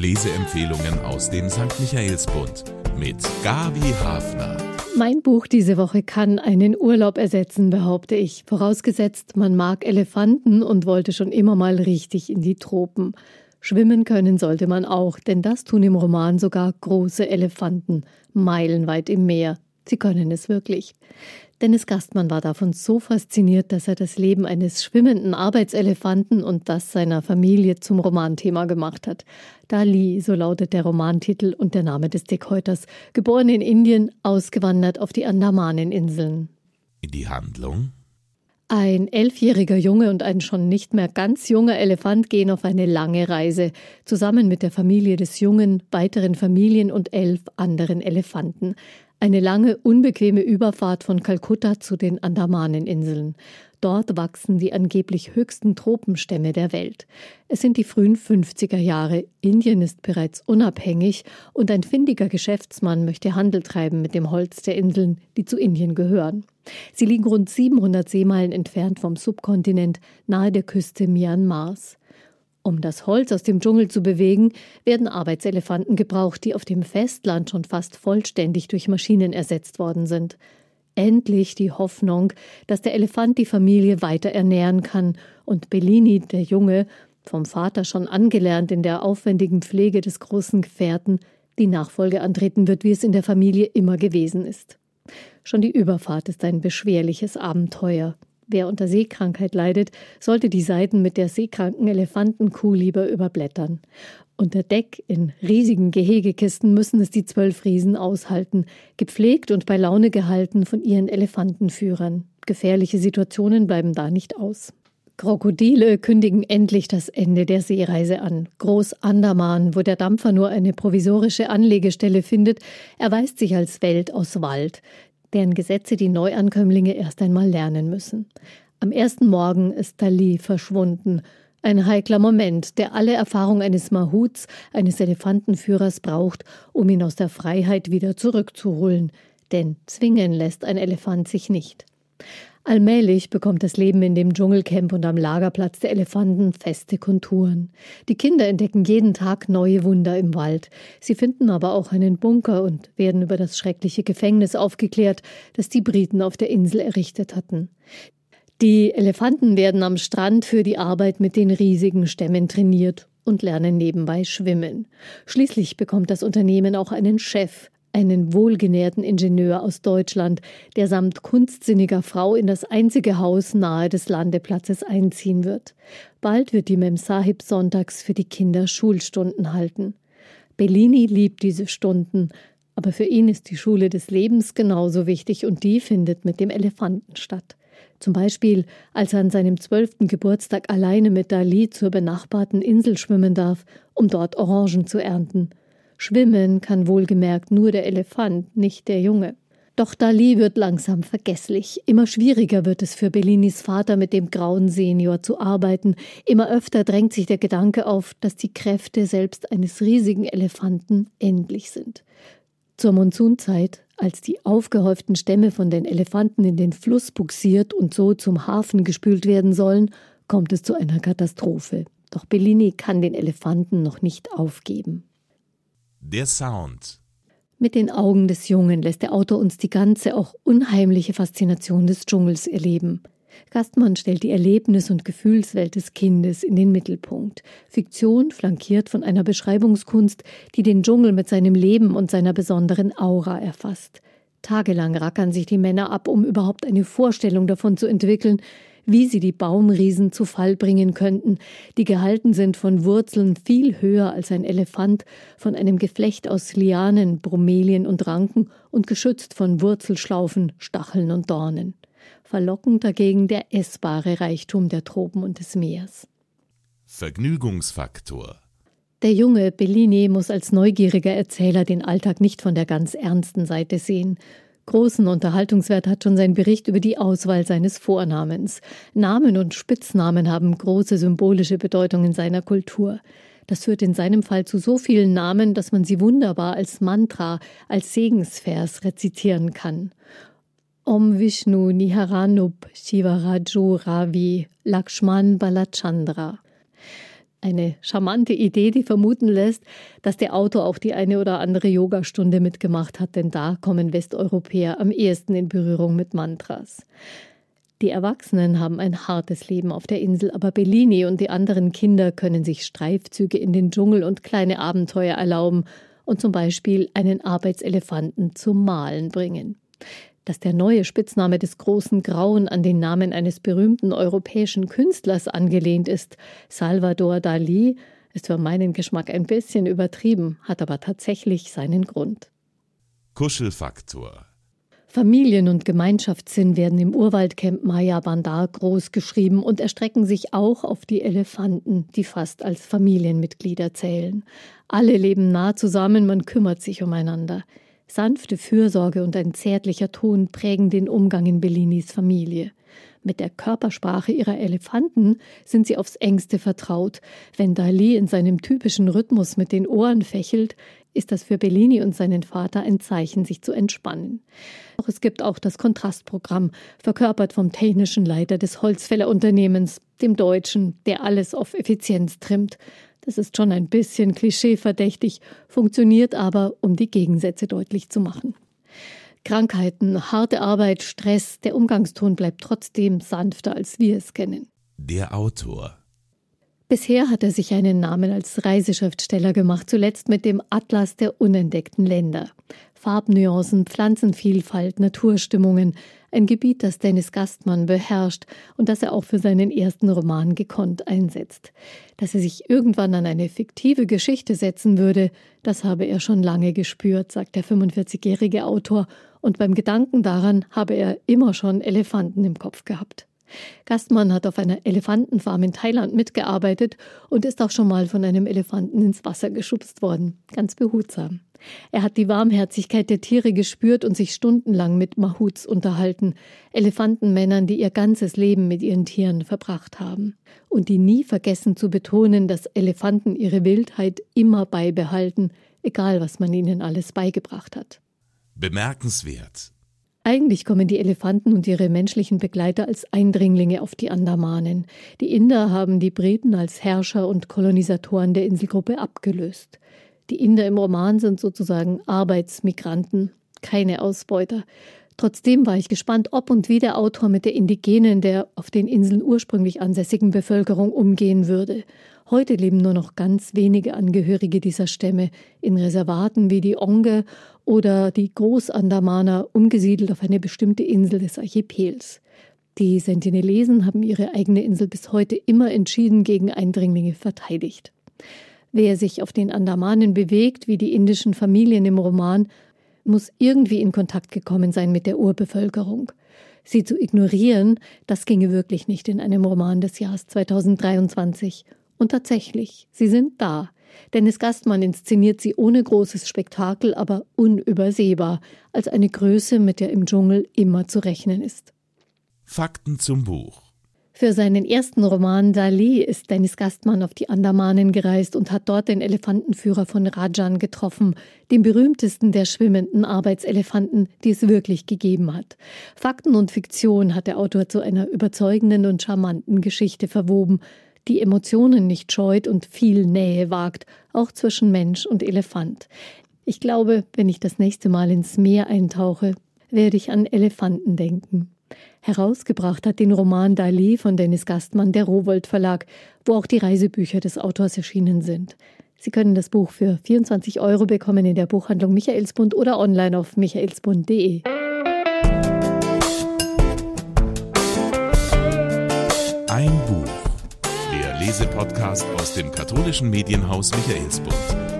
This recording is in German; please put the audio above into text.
Leseempfehlungen aus dem St. Michaelsbund mit Gabi Hafner. Mein Buch diese Woche kann einen Urlaub ersetzen, behaupte ich. Vorausgesetzt, man mag Elefanten und wollte schon immer mal richtig in die Tropen. Schwimmen können sollte man auch, denn das tun im Roman sogar große Elefanten, meilenweit im Meer. Sie können es wirklich. Dennis Gastmann war davon so fasziniert, dass er das Leben eines schwimmenden Arbeitselefanten und das seiner Familie zum Romanthema gemacht hat. Dali, so lautet der Romantitel und der Name des Dickhäuters, geboren in Indien, ausgewandert auf die Andamaneninseln. In die Handlung? Ein elfjähriger Junge und ein schon nicht mehr ganz junger Elefant gehen auf eine lange Reise, zusammen mit der Familie des Jungen, weiteren Familien und elf anderen Elefanten. Eine lange, unbequeme Überfahrt von Kalkutta zu den Andamaneninseln. Dort wachsen die angeblich höchsten Tropenstämme der Welt. Es sind die frühen 50er Jahre. Indien ist bereits unabhängig und ein findiger Geschäftsmann möchte Handel treiben mit dem Holz der Inseln, die zu Indien gehören. Sie liegen rund 700 Seemeilen entfernt vom Subkontinent nahe der Küste Myanmars. Um das Holz aus dem Dschungel zu bewegen, werden Arbeitselefanten gebraucht, die auf dem Festland schon fast vollständig durch Maschinen ersetzt worden sind. Endlich die Hoffnung, dass der Elefant die Familie weiter ernähren kann und Bellini, der Junge, vom Vater schon angelernt in der aufwendigen Pflege des großen Gefährten, die Nachfolge antreten wird, wie es in der Familie immer gewesen ist. Schon die Überfahrt ist ein beschwerliches Abenteuer. Wer unter Seekrankheit leidet, sollte die Seiten mit der seekranken Elefantenkuh lieber überblättern. Unter Deck in riesigen Gehegekisten müssen es die zwölf Riesen aushalten, gepflegt und bei Laune gehalten von ihren Elefantenführern. Gefährliche Situationen bleiben da nicht aus. Krokodile kündigen endlich das Ende der Seereise an. Groß Andaman, wo der Dampfer nur eine provisorische Anlegestelle findet, erweist sich als Welt aus Wald deren Gesetze die Neuankömmlinge erst einmal lernen müssen. Am ersten Morgen ist Dali verschwunden. Ein heikler Moment, der alle Erfahrung eines Mahuts, eines Elefantenführers braucht, um ihn aus der Freiheit wieder zurückzuholen. Denn zwingen lässt ein Elefant sich nicht. Allmählich bekommt das Leben in dem Dschungelcamp und am Lagerplatz der Elefanten feste Konturen. Die Kinder entdecken jeden Tag neue Wunder im Wald. Sie finden aber auch einen Bunker und werden über das schreckliche Gefängnis aufgeklärt, das die Briten auf der Insel errichtet hatten. Die Elefanten werden am Strand für die Arbeit mit den riesigen Stämmen trainiert und lernen nebenbei schwimmen. Schließlich bekommt das Unternehmen auch einen Chef, einen wohlgenährten Ingenieur aus Deutschland, der samt kunstsinniger Frau in das einzige Haus nahe des Landeplatzes einziehen wird. Bald wird die Memsahib sonntags für die Kinder Schulstunden halten. Bellini liebt diese Stunden, aber für ihn ist die Schule des Lebens genauso wichtig und die findet mit dem Elefanten statt. Zum Beispiel, als er an seinem zwölften Geburtstag alleine mit Dali zur benachbarten Insel schwimmen darf, um dort Orangen zu ernten. Schwimmen kann wohlgemerkt nur der Elefant, nicht der Junge. Doch Dali wird langsam vergesslich. Immer schwieriger wird es für Bellinis Vater, mit dem grauen Senior zu arbeiten. Immer öfter drängt sich der Gedanke auf, dass die Kräfte selbst eines riesigen Elefanten endlich sind. Zur Monsunzeit, als die aufgehäuften Stämme von den Elefanten in den Fluss buxiert und so zum Hafen gespült werden sollen, kommt es zu einer Katastrophe. Doch Bellini kann den Elefanten noch nicht aufgeben. Der Sound. Mit den Augen des Jungen lässt der Autor uns die ganze, auch unheimliche Faszination des Dschungels erleben. Gastmann stellt die Erlebnis- und Gefühlswelt des Kindes in den Mittelpunkt. Fiktion flankiert von einer Beschreibungskunst, die den Dschungel mit seinem Leben und seiner besonderen Aura erfasst. Tagelang rackern sich die Männer ab, um überhaupt eine Vorstellung davon zu entwickeln, wie sie die Baumriesen zu Fall bringen könnten, die gehalten sind von Wurzeln viel höher als ein Elefant, von einem Geflecht aus Lianen, Bromelien und Ranken und geschützt von Wurzelschlaufen, Stacheln und Dornen. Verlockend dagegen der essbare Reichtum der Tropen und des Meers. Vergnügungsfaktor der junge Bellini muss als neugieriger Erzähler den Alltag nicht von der ganz ernsten Seite sehen. Großen Unterhaltungswert hat schon sein Bericht über die Auswahl seines Vornamens. Namen und Spitznamen haben große symbolische Bedeutung in seiner Kultur. Das führt in seinem Fall zu so vielen Namen, dass man sie wunderbar als Mantra, als Segensvers rezitieren kann. Om Vishnu Niharanup Shivaraju Ravi Lakshman Balachandra. Eine charmante Idee, die vermuten lässt, dass der Autor auch die eine oder andere Yogastunde mitgemacht hat, denn da kommen Westeuropäer am ehesten in Berührung mit Mantras. Die Erwachsenen haben ein hartes Leben auf der Insel, aber Bellini und die anderen Kinder können sich Streifzüge in den Dschungel und kleine Abenteuer erlauben und zum Beispiel einen Arbeitselefanten zum Malen bringen. Dass der neue Spitzname des großen Grauen an den Namen eines berühmten europäischen Künstlers angelehnt ist, Salvador Dali, ist für meinen Geschmack ein bisschen übertrieben, hat aber tatsächlich seinen Grund. Kuschelfaktor Familien- und Gemeinschaftssinn werden im Urwaldcamp Maya Bandar groß geschrieben und erstrecken sich auch auf die Elefanten, die fast als Familienmitglieder zählen. Alle leben nah zusammen, man kümmert sich umeinander. Sanfte Fürsorge und ein zärtlicher Ton prägen den Umgang in Bellinis Familie. Mit der Körpersprache ihrer Elefanten sind sie aufs engste vertraut. Wenn Dali in seinem typischen Rhythmus mit den Ohren fächelt, ist das für Bellini und seinen Vater ein Zeichen, sich zu entspannen. Doch es gibt auch das Kontrastprogramm, verkörpert vom technischen Leiter des Holzfällerunternehmens, dem Deutschen, der alles auf Effizienz trimmt. Das ist schon ein bisschen klischeeverdächtig, funktioniert aber, um die Gegensätze deutlich zu machen. Krankheiten, harte Arbeit, Stress, der Umgangston bleibt trotzdem sanfter, als wir es kennen. Der Autor Bisher hat er sich einen Namen als Reiseschriftsteller gemacht, zuletzt mit dem Atlas der unentdeckten Länder. Farbnuancen, Pflanzenvielfalt, Naturstimmungen, ein Gebiet, das Dennis Gastmann beherrscht und das er auch für seinen ersten Roman gekonnt einsetzt. Dass er sich irgendwann an eine fiktive Geschichte setzen würde, das habe er schon lange gespürt, sagt der 45-jährige Autor, und beim Gedanken daran habe er immer schon Elefanten im Kopf gehabt. Gastmann hat auf einer Elefantenfarm in Thailand mitgearbeitet und ist auch schon mal von einem Elefanten ins Wasser geschubst worden, ganz behutsam. Er hat die Warmherzigkeit der Tiere gespürt und sich stundenlang mit Mahuts unterhalten, Elefantenmännern, die ihr ganzes Leben mit ihren Tieren verbracht haben und die nie vergessen zu betonen, dass Elefanten ihre Wildheit immer beibehalten, egal was man ihnen alles beigebracht hat. Bemerkenswert. Eigentlich kommen die Elefanten und ihre menschlichen Begleiter als Eindringlinge auf die Andamanen. Die Inder haben die Briten als Herrscher und Kolonisatoren der Inselgruppe abgelöst. Die Inder im Roman sind sozusagen Arbeitsmigranten, keine Ausbeuter. Trotzdem war ich gespannt, ob und wie der Autor mit der indigenen, der auf den Inseln ursprünglich ansässigen Bevölkerung umgehen würde. Heute leben nur noch ganz wenige Angehörige dieser Stämme in Reservaten wie die Onge oder die Großandamaner umgesiedelt auf eine bestimmte Insel des Archipels. Die Sentinelesen haben ihre eigene Insel bis heute immer entschieden gegen Eindringlinge verteidigt. Wer sich auf den Andamanen bewegt, wie die indischen Familien im Roman, muss irgendwie in Kontakt gekommen sein mit der Urbevölkerung. Sie zu ignorieren, das ginge wirklich nicht in einem Roman des Jahres 2023. Und tatsächlich, sie sind da. Dennis Gastmann inszeniert sie ohne großes Spektakel, aber unübersehbar, als eine Größe, mit der im Dschungel immer zu rechnen ist. Fakten zum Buch. Für seinen ersten Roman Dali ist Dennis Gastmann auf die Andamanen gereist und hat dort den Elefantenführer von Rajan getroffen, dem berühmtesten der schwimmenden Arbeitselefanten, die es wirklich gegeben hat. Fakten und Fiktion hat der Autor zu einer überzeugenden und charmanten Geschichte verwoben, die Emotionen nicht scheut und viel Nähe wagt, auch zwischen Mensch und Elefant. Ich glaube, wenn ich das nächste Mal ins Meer eintauche, werde ich an Elefanten denken. Herausgebracht hat den Roman Dali von Dennis Gastmann der Rowold Verlag, wo auch die Reisebücher des Autors erschienen sind. Sie können das Buch für 24 Euro bekommen in der Buchhandlung Michaelsbund oder online auf michaelsbund.de. Lesepodcast aus dem katholischen Medienhaus Michaelsbund.